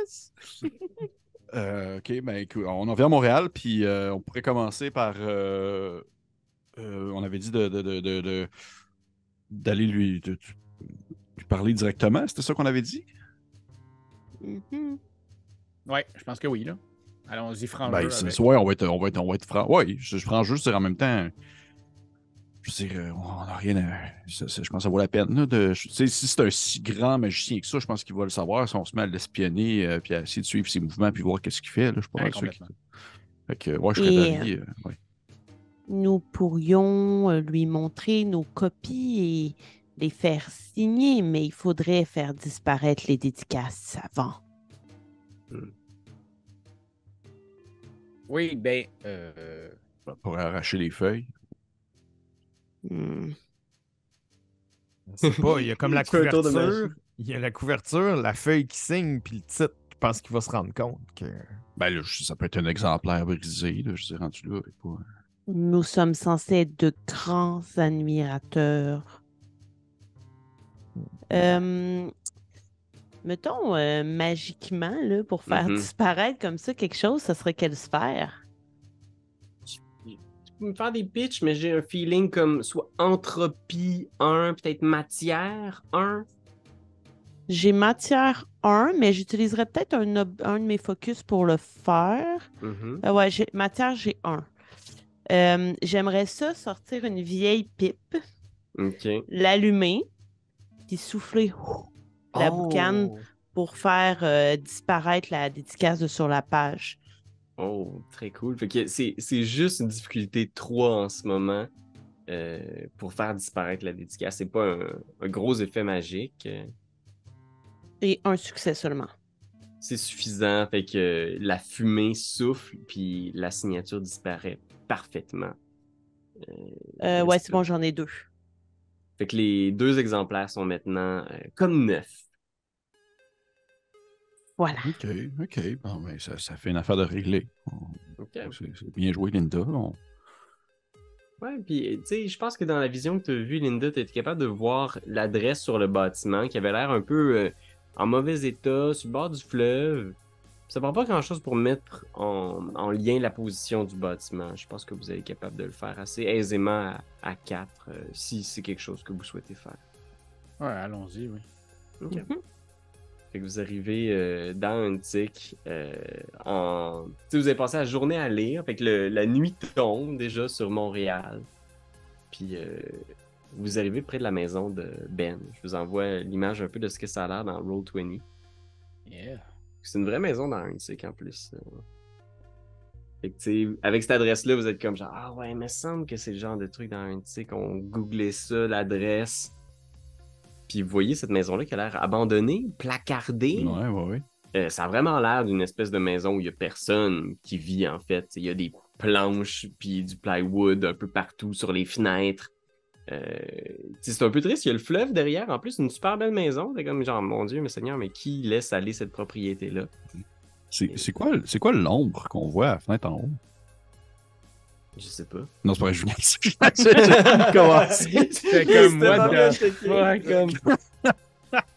is. Euh, ok, ben écoute, on en vient à Montréal, puis euh, on pourrait commencer par. euh, euh, on avait dit de, de- de- de- de- d'aller lui, de- de- lui parler directement, c'était ça qu'on avait dit? Mhm. Oui, je pense que oui, là. Allons-y, franchement. Ben, ouais, on va être, on va être, on va être franc. Ouais, je, je prends juste c'est en même temps. Je veux dire, euh, on n'a rien à. ça- ça- je pense que ça vaut la peine. Là, de, si c'est un si grand magicien que ça, je pense qu'il va le savoir. Si on se met à l'espionner, euh, puis à essayer de suivre ses mouvements, puis voir qu'est-ce qu'il fait, là, je pas Ouais, sûr. Fait que, ouais, je serais d'avis. euh, ouais. Nous pourrions euh, lui montrer nos copies et les faire signer, mais il faudrait faire disparaître les dédicaces avant. Oui, ben, euh, Pour arracher les feuilles. Hmm. Je sais pas, il y a comme [laughs] la couverture. Il y a la couverture, la feuille qui signe, puis le titre. Je pense qu'il va se rendre compte que. Ben là, ça peut être un exemplaire brisé, là, je suis rendu là. pas- Nous sommes censés être de grands admirateurs. Euh, mettons, euh, magiquement, là, pour faire Mhm. disparaître comme ça quelque chose, ça serait quelle sphère? Tu peux me faire des pitchs, mais j'ai un feeling comme soit entropie 1, peut-être matière 1. J'ai matière 1, mais j'utiliserais peut-être un, un de mes focus pour le faire. Euh, ouais, matière, j'ai un. Euh, J'aimerais ça sortir une vieille pipe, l'allumer, puis souffler la boucane pour faire euh, disparaître la dédicace de sur la page. Oh, très cool. Fait que c'est juste une difficulté 3 en ce moment euh, pour faire disparaître la dédicace. C'est pas un, un gros effet magique. Et un succès seulement. C'est suffisant. Fait que la fumée souffle, puis la signature disparaît parfaitement. Euh, ouais, c'est bon, j'en ai deux. Fait que les deux exemplaires sont maintenant euh, comme neufs. Voilà. Ok, ok. Bon, ben, ça, ça fait une affaire de régler. On- Ok. C'est c'est bien joué, Linda. On- Ouais, puis tu sais, je pense que dans la vision que tu as vue, Linda, tu étais capable de voir l'adresse sur le bâtiment qui avait l'air un peu euh, en mauvais état, sur le bord du fleuve. Ça prend pas grand-chose pour mettre en, en lien la position du bâtiment. Je pense que vous êtes capable de le faire assez aisément à, à quatre, euh, si c'est quelque chose que vous souhaitez faire. ouais, allons-y, oui. Ok. Mhm. Fait que vous arrivez euh, dans un tic euh, en. Tu sais, vous avez passé la journée à lire. Fait que le- la nuit tombe déjà sur Montréal. Puis euh, vous arrivez près de la maison de Ben. Je vous envoie l'image un peu de ce que ça a l'air dans Roll20. Yeah. C'est une vraie maison dans un tic en plus. Fait que, avec cette adresse-là, vous êtes comme genre Ah ouais, il me semble que c'est le genre de truc dans un tic. On googlait ça, l'adresse. Puis vous voyez cette maison-là qui a l'air abandonnée, placardée. Ouais, ouais, ouais. Euh, ça a vraiment l'air d'une espèce de maison où il y a personne qui vit en fait. Il y a des planches puis du plywood un peu partout sur les fenêtres. Euh, c'est un peu triste. Il y a le fleuve derrière. En plus, une super belle maison. C'est comme genre, mon Dieu, mais Seigneur, mais qui laisse aller cette propriété-là? C'est c'est quoi, c'est quoi l'ombre qu'on voit à la fenêtre en haut? Je sais pas. Non, c'est pas vrai, je [laughs] commencer. C'est comme moi de comme.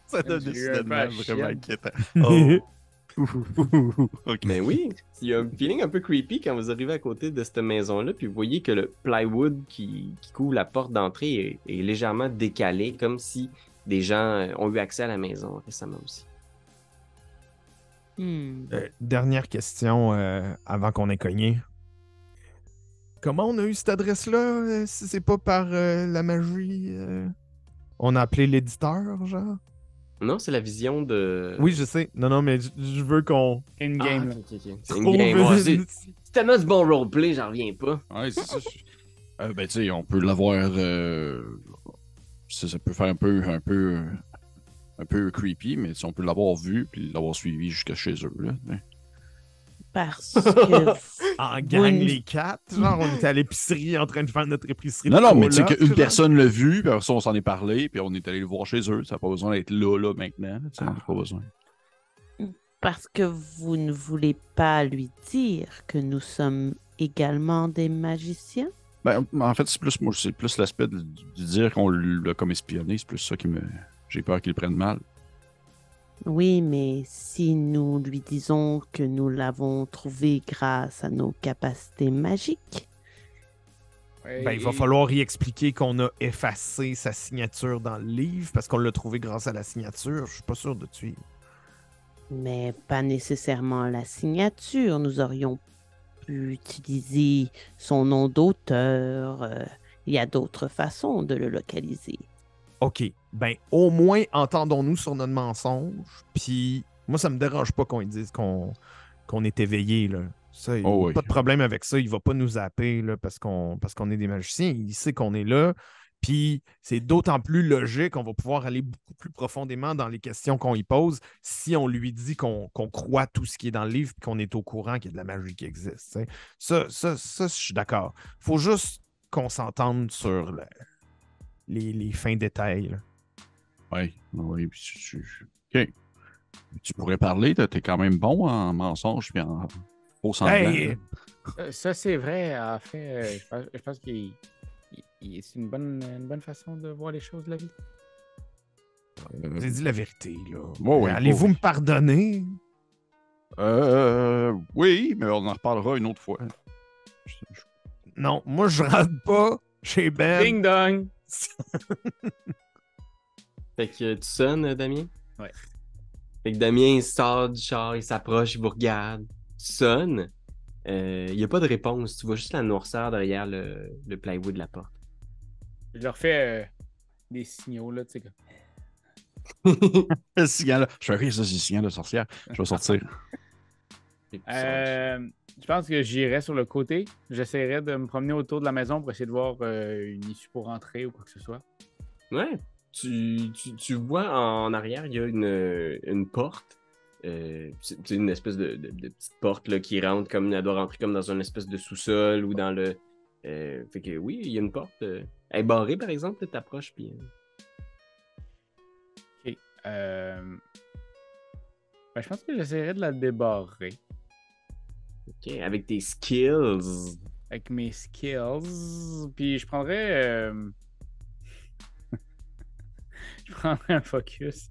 Ça donne vraiment inquiétant. [laughs] Oh. [laughs] Mais oui, il y a un feeling un peu creepy quand vous arrivez à côté de cette maison-là, puis vous voyez que le plywood qui, qui couvre la porte d'entrée est, est légèrement décalé, comme si des gens euh, ont eu accès à la maison récemment aussi. Hmm. Euh, dernière question euh, avant qu'on ait cogné. Comment on a eu cette adresse-là si c'est pas par euh, la magie euh? On a appelé l'éditeur, genre? Non, c'est la vision de. Oui, je sais. Non, non, mais je- je veux qu'on. Ah, In-game. là. ok, ok, ok. C'est ouais, tellement du bon roleplay, j'en reviens pas. Ouais, c'est ça. je- Euh, ben, tu sais, on peut l'avoir. euh, Ça, ça peut faire un peu, un peu, un peu creepy, mais si on peut l'avoir vu puis l'avoir suivi jusqu'à chez eux. Là. Parce [laughs] que En gang, Oui. les quatre. Genre, on était à l'épicerie en train de faire notre épicerie. Non, non, mais tu sais qu'une personne l'a vu, puis après ça, on s'en est parlé, puis on est allé le voir chez eux. Ça n'a pas besoin d'être là, là, maintenant. tu sais, Pas besoin. parce que vous ne voulez pas lui dire que nous sommes également des magiciens? Ben, en fait, c'est plus, moi, c'est plus l'aspect de, de dire qu'on l'a comme espionné. C'est plus ça qui me. J'ai peur qu'il le prenne mal. Oui, mais si nous lui disons que nous l'avons trouvé grâce à nos capacités magiques, Ben, il va falloir y expliquer qu'on a effacé sa signature dans le livre parce qu'on l'a trouvé grâce à la signature. Je suis pas sûr de suivre. mais pas nécessairement la signature. Nous aurions pu utiliser son nom d'auteur. euh, Il y a d'autres façons de le localiser. OK. Ben, au moins, entendons-nous sur notre mensonge. Puis, moi, ça me dérange pas qu'on dise qu'on est éveillé, là. Ça, il Oh oui. pas de problème avec ça. Il va pas nous zapper, là, parce qu'on parce qu'on est des magiciens. Il sait qu'on est là. Puis, c'est d'autant plus logique qu'on va pouvoir aller beaucoup plus profondément dans les questions qu'on y pose si on lui dit qu'on croit tout ce qui est dans le livre et qu'on est au courant qu'il y a de la magie qui existe. Ça, ça, ça, je suis d'accord. faut juste qu'on s'entende sur le- les, les fins détails. là. Oui, oui. Tu, tu- OK. Tu pourrais parler, là, t'es quand même bon en mensonge puis en faux semblant. Hey! Euh, Ça, c'est vrai. En fait, euh, je pense, je il- c'est une bonne, une bonne façon de voir les choses de la vie. Euh, J'ai dit la vérité, là. Allez-vous me pardonner? euh, oui, mais on en reparlera une autre fois. Non, moi, je rentre pas chez Ben. Ding dong! [laughs] Fait que tu sonnes, Damien? Ouais. Fait que Damien il sort du char, il s'approche, il vous regarde. Tu sonnes. Euh, Il n'y a pas de réponse. Tu vois juste la noirceur derrière le, le plywood de la porte. Je leur fais euh, des signaux, là, tu sais. comme- [laughs] Le signal, je fais rire, ça, c'est le signal de sorcière. Je vais sortir. [laughs] Euh, je pense que j'irai sur le côté. J'essaierai de me promener autour de la maison pour essayer de voir euh, une issue pour rentrer ou quoi que ce soit. Ouais. Tu, tu, tu vois en arrière, il y a une, une porte. Euh, c'est une espèce de, de- de petite porte là, qui rentre comme elle doit rentrer comme dans une espèce de sous-sol ou dans le. euh, fait que oui, il y a une porte. euh, elle est barrée par exemple, tu t'approches puis. euh, Euh, ben, je pense que j'essaierai de la débarrer ok, avec tes skills. avec mes skills. Puis je prendrais. euh, [laughs] je prendrais un focus.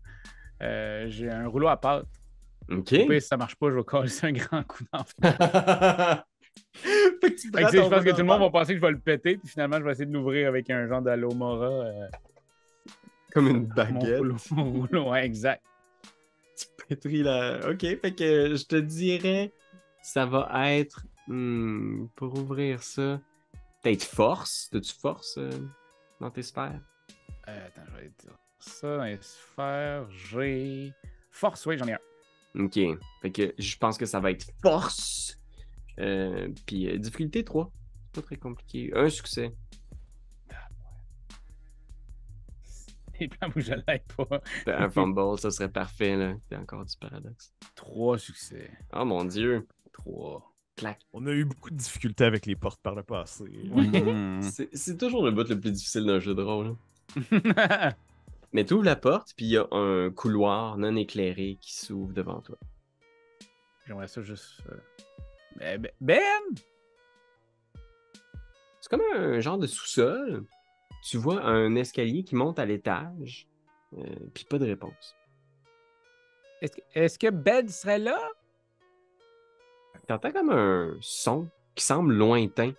Euh, J'ai un rouleau à pâte. Ok. Si ça marche pas, je vais coller un grand coup d'enfer. [laughs] fait que tu Fait que, je pense que tout le monde va penser que je vais le péter, puis finalement, je vais essayer de l'ouvrir avec un genre d'Alomora. Euh, comme une mon baguette. rouleau, [laughs] mon rouleau, ouais, exact. tu pétris la. Ok, fait que je te dirais, ça va être. hmm, pour ouvrir ça, peut-être force. T'as-tu force euh, dans tes sphères? Euh, attends, je vais dire ça dans les sphères. J'ai. Force, oui, j'en ai un. Ok, fait que je pense que ça va être force. Euh, Puis difficulté 3. C'est pas très compliqué. Un succès. Les plans où je l'aide pas. Un [laughs] fumble, ça serait parfait, là. C'est encore du paradoxe. Trois succès. Oh mon dieu. Trois. Clac. On a eu beaucoup de difficultés avec les portes par le passé. Mhm. [laughs] C'est toujours le bout le plus difficile d'un jeu de rôle. hein. [laughs] Mais tu ouvres la porte, puis il y a un couloir non éclairé qui s'ouvre devant toi. J'aimerais ça juste. euh, Ben! Ben! Ben! C'est comme un genre de sous-sol. Tu vois un escalier qui monte à l'étage, euh, puis pas de réponse. Est-ce que, est-ce que Ben serait là? T'entends comme un son qui semble lointain.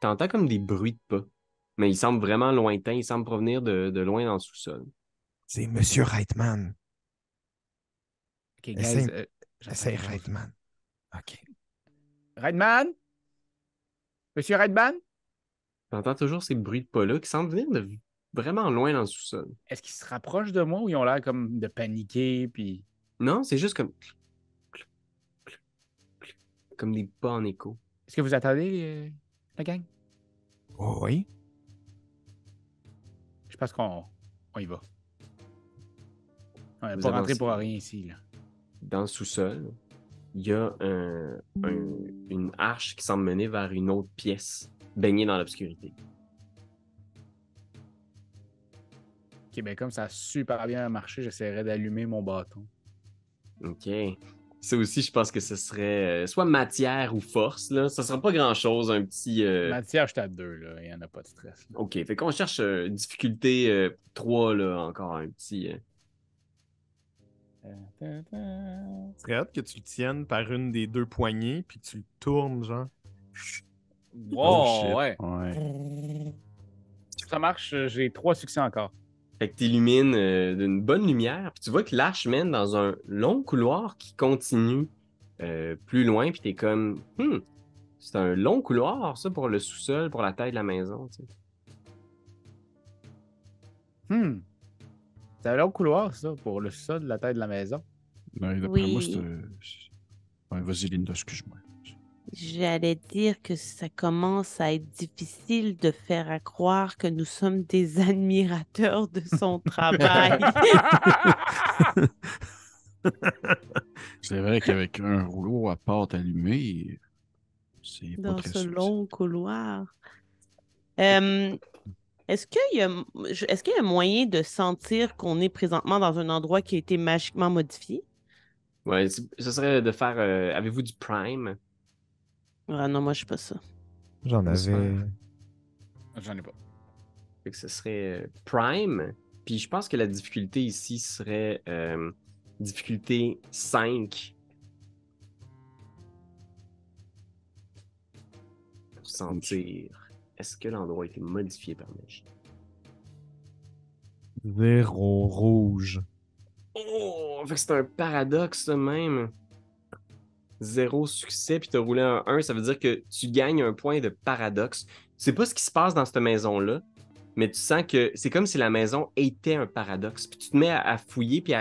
T'entends comme des bruits de pas. Mais il semble vraiment lointain, il semble provenir de, de loin dans le sous-sol. C'est Monsieur Reitman. Ok, guys. Essaye- euh, j'entends Essaye. Reitman. OK. Redman? Monsieur Redban, T'entends toujours ces bruits de pas-là qui semblent venir de vraiment loin dans le sous-sol. est-ce qu'ils se rapprochent de moi ou ils ont l'air comme de paniquer? Puis... Non, c'est juste comme. Comme des pas en écho. Est-ce que vous attendez euh, la gang? Oh, oui. Je pense qu'on on y va. On n'est Vous pas rentré pour rien ici. Là. Dans le sous-sol, il y a un- un- une arche qui semble mener vers une autre pièce, baignée dans l'obscurité. Ok, ben comme ça a super bien marché, j'essaierai d'allumer mon bâton. OK. Ça aussi, je pense que ce serait euh, soit matière ou force. Là. Ça sera pas grand-chose, un petit... euh, Matière, je suis à deux, là. Il n'y en a pas de stress. là. OK, fait qu'on cherche euh, difficulté euh, 3, là, encore un petit... euh, C'est hâte que tu le tiennes par une des deux poignées, puis que tu le tournes, genre. Oh, shit. ouais. Ouais. Si ça marche, j'ai trois succès encore. Fait que t'illumines euh, d'une bonne lumière, puis tu vois que l'arche mène dans un long couloir qui continue euh, plus loin, puis t'es comme, hmm, c'est un long couloir, ça, pour le sous-sol, pour la taille de la maison, tu sais. Hmm. C'est un long couloir, ça, pour le sol de la tête de la maison. Ouais, D'après Oui. moi, c'est. c'est- Ouais, vas-y, Linda, excuse-moi. J'allais dire que ça commence à être difficile de faire à croire que nous sommes des [laughs] admirateurs de son travail. [laughs] C'est vrai qu'avec un rouleau à pâte allumée, c'est pas dans très ce long couloir. Euh, est-ce qu'il y a, est-ce qu'il y a moyen de sentir qu'on est présentement dans un endroit qui a été magiquement modifié? Ouais, c- ce serait de faire, euh, avez-vous du prime? Ah non, moi je suis pas ça. J'en avais. J'en ai pas. Fait que ce serait euh, prime, puis je pense que la difficulté ici serait euh, difficulté 5. Pour sentir, est-ce que l'endroit a été modifié par magie? Zéro rouge. Oh, fait que c'est un paradoxe ça même. Zéro succès, puis t'as roulé un 1, ça veut dire que tu gagnes un point de paradoxe. Tu sais pas ce qui se passe dans cette maison-là, mais tu sens que c'est comme si la maison était un paradoxe. Puis tu te mets à, fouiller, puis,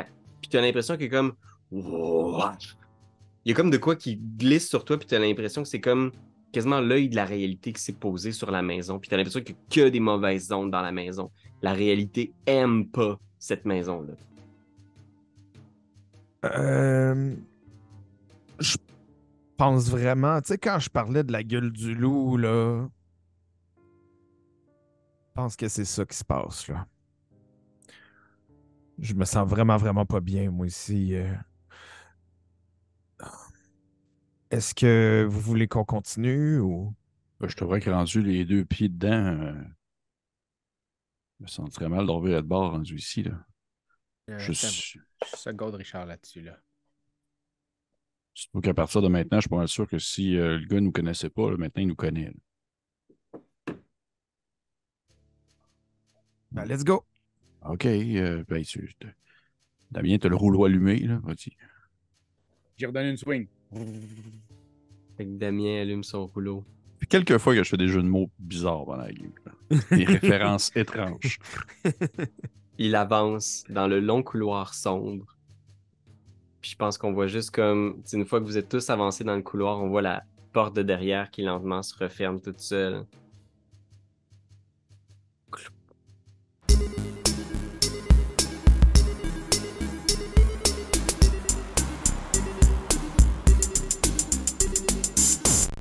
tu as l'impression que comme... Il y a comme de quoi qui glisse sur toi, puis tu as l'impression que c'est comme quasiment l'œil de la réalité qui s'est posé sur la maison. Puis tu as l'impression qu'il n'y a que des mauvaises ondes dans la maison. La réalité aime pas cette maison-là. Euh, pense vraiment, tu sais, quand je parlais de la gueule du loup, là, je pense que c'est ça qui se passe, là. Je me sens vraiment, vraiment pas bien, moi, ici. euh. Est-ce que vous voulez qu'on continue ou... Ben, je te vois que rendu les deux pieds dedans, euh, je me sentirais mal d'en de bord rendu ici. Là. Euh, Je suis. je seconde Richard là-dessus. Là. Surtout qu'à partir de maintenant, je suis pas mal sûr que si euh, le gars nous connaissait pas, là, maintenant il nous connaît. Ben, let's go! OK. euh, ben, tu, te- Damien, t'as le rouleau allumé, là. Vas-y. J'ai redonné une swing. Fait que Damien allume son rouleau. Puis quelques fois que je fais des jeux de mots bizarres pendant la game. là. Des [laughs] références étranges. Il avance dans le long couloir sombre. Puis je pense qu'on voit juste comme, une fois que vous êtes tous avancés dans le couloir, on voit la porte de derrière qui lentement se referme toute seule.